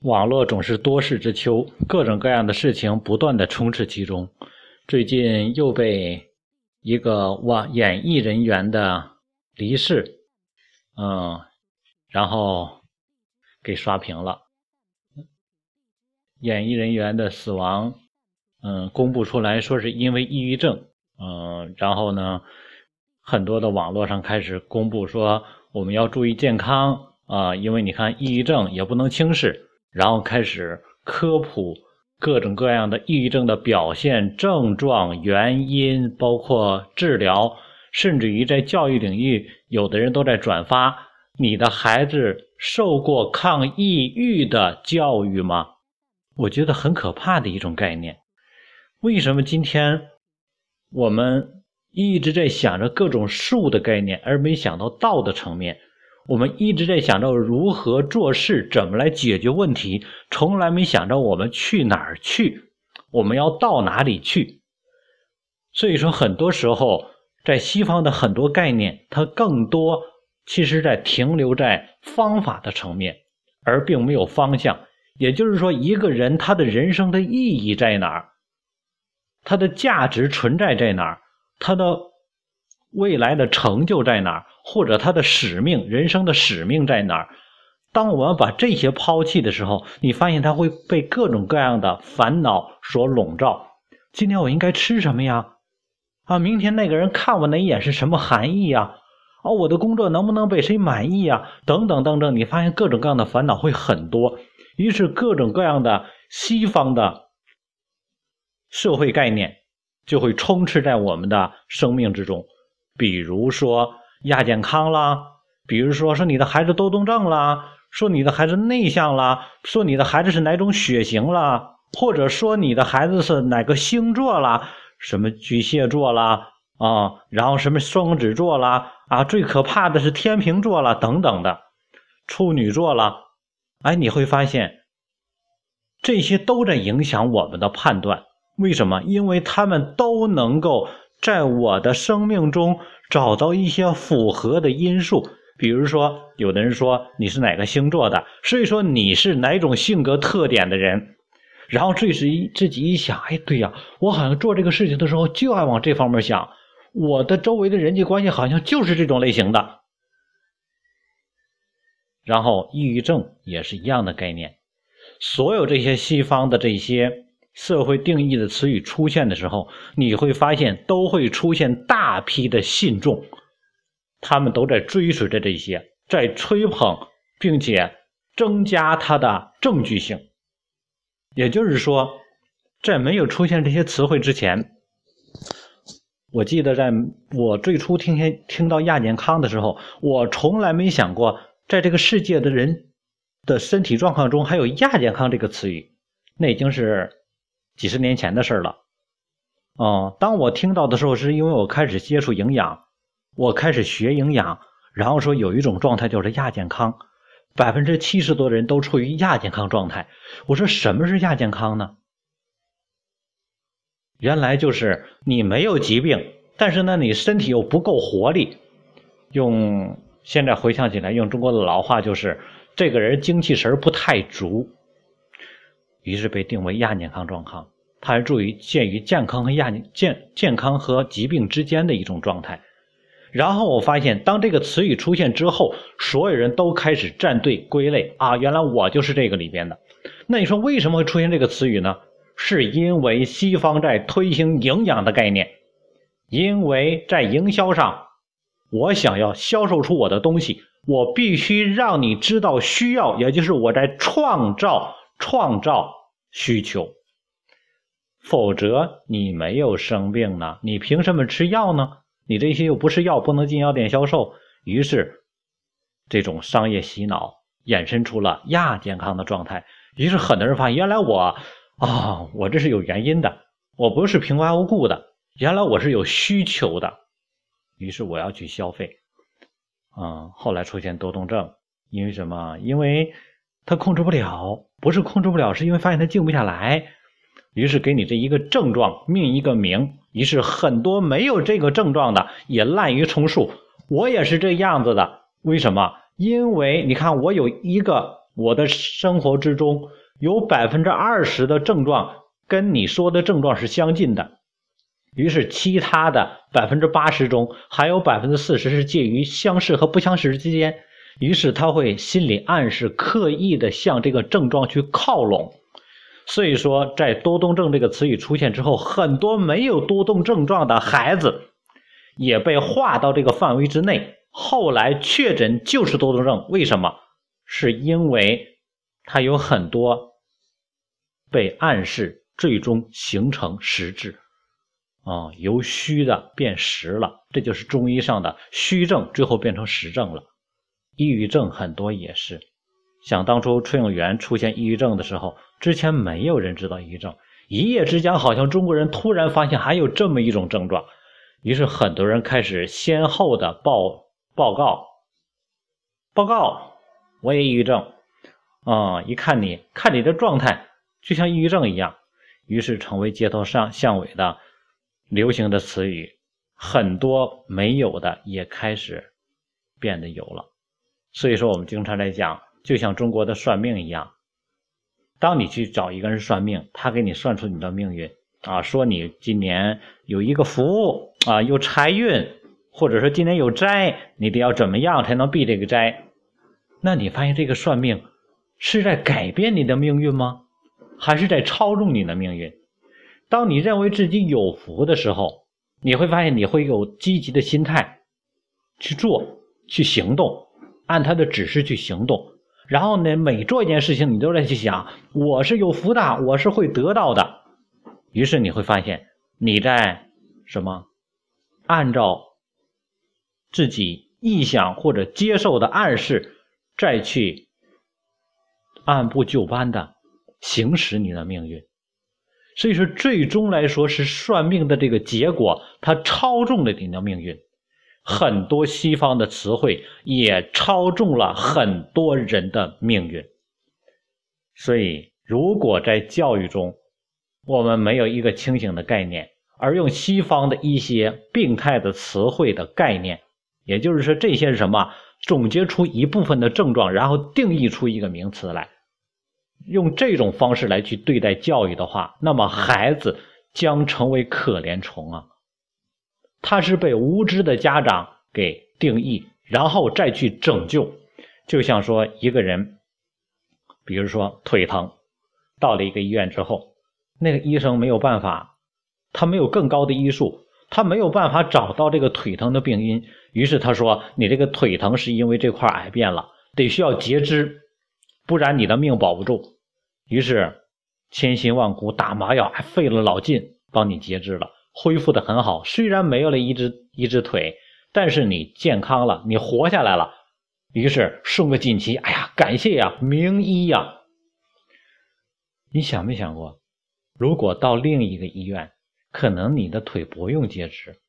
网络总是多事之秋，各种各样的事情不断的充斥其中。最近又被一个网演艺人员的离世，嗯，然后给刷屏了。演艺人员的死亡，嗯，公布出来说是因为抑郁症，嗯，然后呢，很多的网络上开始公布说我们要注意健康啊，因为你看抑郁症也不能轻视。然后开始科普各种各样的抑郁症的表现、症状、原因，包括治疗，甚至于在教育领域，有的人都在转发：你的孩子受过抗抑郁的教育吗？我觉得很可怕的一种概念。为什么今天我们一直在想着各种术的概念，而没想到道的层面？我们一直在想着如何做事，怎么来解决问题，从来没想着我们去哪儿去，我们要到哪里去。所以说，很多时候在西方的很多概念，它更多其实在停留在方法的层面，而并没有方向。也就是说，一个人他的人生的意义在哪儿，他的价值存在在哪儿，他的未来的成就在哪儿。或者他的使命，人生的使命在哪儿？当我们把这些抛弃的时候，你发现他会被各种各样的烦恼所笼罩。今天我应该吃什么呀？啊，明天那个人看我哪一眼是什么含义呀？啊，我的工作能不能被谁满意呀？等等等等，你发现各种各样的烦恼会很多。于是各种各样的西方的社会概念就会充斥在我们的生命之中，比如说。亚健康啦，比如说说你的孩子多动症啦，说你的孩子内向啦，说你的孩子是哪种血型啦，或者说你的孩子是哪个星座啦，什么巨蟹座啦啊，然后什么双子座啦啊，最可怕的是天平座啦等等的，处女座啦，哎，你会发现这些都在影响我们的判断。为什么？因为他们都能够在我的生命中。找到一些符合的因素，比如说，有的人说你是哪个星座的，所以说你是哪种性格特点的人，然后这时一自己一想，哎，对呀，我好像做这个事情的时候就爱往这方面想，我的周围的人际关系好像就是这种类型的。然后，抑郁症也是一样的概念，所有这些西方的这些。社会定义的词语出现的时候，你会发现都会出现大批的信众，他们都在追随着这些，在吹捧，并且增加它的证据性。也就是说，在没有出现这些词汇之前，我记得在我最初听见听到亚健康的时候，我从来没想过，在这个世界的人的身体状况中还有亚健康这个词语，那已经是。几十年前的事儿了，哦，当我听到的时候，是因为我开始接触营养，我开始学营养，然后说有一种状态叫做亚健康，百分之七十多的人都处于亚健康状态。我说什么是亚健康呢？原来就是你没有疾病，但是呢，你身体又不够活力。用现在回想起来，用中国的老话就是这个人精气神不太足。于是被定为亚健康状况，它是处于介于健康和亚健健康和疾病之间的一种状态。然后我发现，当这个词语出现之后，所有人都开始站队归类啊，原来我就是这个里边的。那你说为什么会出现这个词语呢？是因为西方在推行营养的概念，因为在营销上，我想要销售出我的东西，我必须让你知道需要，也就是我在创造创造。需求，否则你没有生病呢，你凭什么吃药呢？你这些又不是药，不能进药店销售。于是，这种商业洗脑衍生出了亚健康的状态。于是，很多人发现，原来我啊，我这是有原因的，我不是平白无故的，原来我是有需求的。于是，我要去消费。嗯，后来出现多动症，因为什么？因为。他控制不了，不是控制不了，是因为发现他静不下来，于是给你这一个症状命一个名。于是很多没有这个症状的也滥竽充数。我也是这样子的，为什么？因为你看我有一个我的生活之中有百分之二十的症状跟你说的症状是相近的，于是其他的百分之八十中还有百分之四十是介于相似和不相识之间，于是他会心理暗示，刻意的向这个症状去靠拢。所以说，在多动症这个词语出现之后，很多没有多动症状的孩子也被划到这个范围之内。后来确诊就是多动症，为什么？是因为他有很多被暗示，最终形成实质啊，由虚的变实了，这就是中医上的虚症，最后变成实症了。抑郁症很多也是，想当初崔永元出现抑郁症的时候。之前没有人知道抑郁症，一夜之间好像中国人突然发现还有这么一种症状，于是很多人开始先后的报报告，报告我也抑郁症，啊，一看你看你的状态就像抑郁症一样，于是成为街头上巷尾的流行的词语，很多没有的也开始变得有了，所以说我们经常来讲，就像中国的算命一样。当你去找一个人算命，他给你算出你的命运啊，说你今年有一个福啊，有财运，或者说今年有灾，你得要怎么样才能避这个灾？那你发现这个算命是在改变你的命运吗？还是在操纵你的命运？当你认为自己有福的时候，你会发现你会有积极的心态去做、去行动，按他的指示去行动。然后呢，每做一件事情，你都在去想，我是有福的，我是会得到的。于是你会发现，你在什么？按照自己臆想或者接受的暗示，再去按部就班的行使你的命运。所以说，最终来说是算命的这个结果，它操纵了你的命运。很多西方的词汇也操纵了很多人的命运，所以如果在教育中我们没有一个清醒的概念，而用西方的一些病态的词汇的概念，也就是说这些是什么？总结出一部分的症状，然后定义出一个名词来，用这种方式来去对待教育的话，那么孩子将成为可怜虫啊。他是被无知的家长给定义，然后再去拯救。就像说一个人，比如说腿疼，到了一个医院之后，那个医生没有办法，他没有更高的医术，他没有办法找到这个腿疼的病因。于是他说：“你这个腿疼是因为这块癌变了，得需要截肢，不然你的命保不住。”于是千辛万苦打麻药，还费了老劲帮你截肢了。恢复的很好，虽然没有了一只一只腿，但是你健康了，你活下来了。于是送个锦旗，哎呀，感谢呀，名医呀！你想没想过，如果到另一个医院，可能你的腿不用截肢？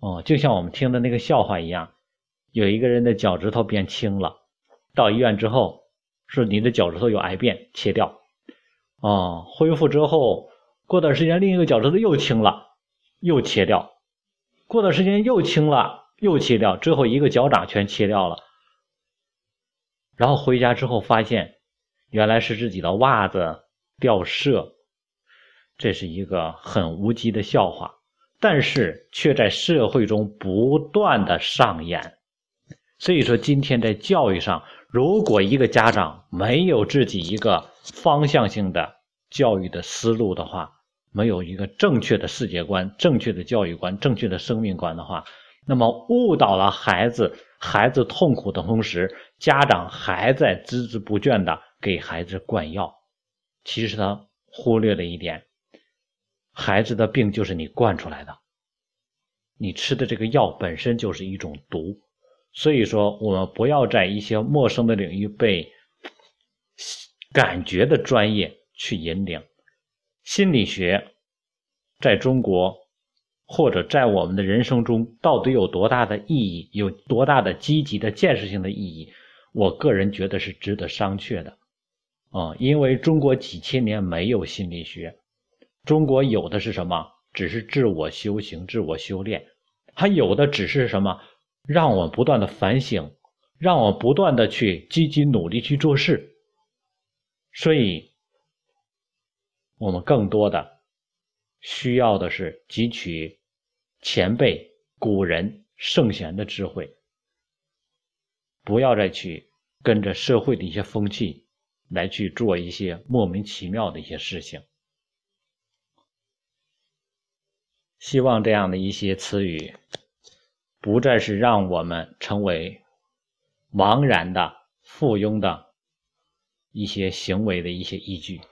哦，就像我们听的那个笑话一样，有一个人的脚趾头变轻了，到医院之后，说你的脚趾头有癌变，切掉。哦，恢复之后。过段时间，另一个脚趾头又青了，又切掉。过段时间又青了，又切掉。最后一个脚掌全切掉了。然后回家之后发现，原来是自己的袜子掉色。这是一个很无稽的笑话，但是却在社会中不断的上演。所以说，今天在教育上，如果一个家长没有自己一个方向性的教育的思路的话，没有一个正确的世界观、正确的教育观、正确的生命观的话，那么误导了孩子，孩子痛苦的同时，家长还在孜孜不倦的给孩子灌药。其实他忽略了一点，孩子的病就是你惯出来的，你吃的这个药本身就是一种毒。所以说，我们不要在一些陌生的领域被感觉的专业去引领。心理学在中国，或者在我们的人生中，到底有多大的意义？有多大的积极的建设性的意义？我个人觉得是值得商榷的，啊，因为中国几千年没有心理学，中国有的是什么？只是自我修行、自我修炼，还有的只是什么？让我不断的反省，让我不断的去积极努力去做事。所以，我们更多的需要的是汲取前辈、古人、圣贤的智慧，不要再去跟着社会的一些风气来去做一些莫名其妙的一些事情。希望这样的一些词语，不再是让我们成为茫然的附庸的一些行为的一些依据。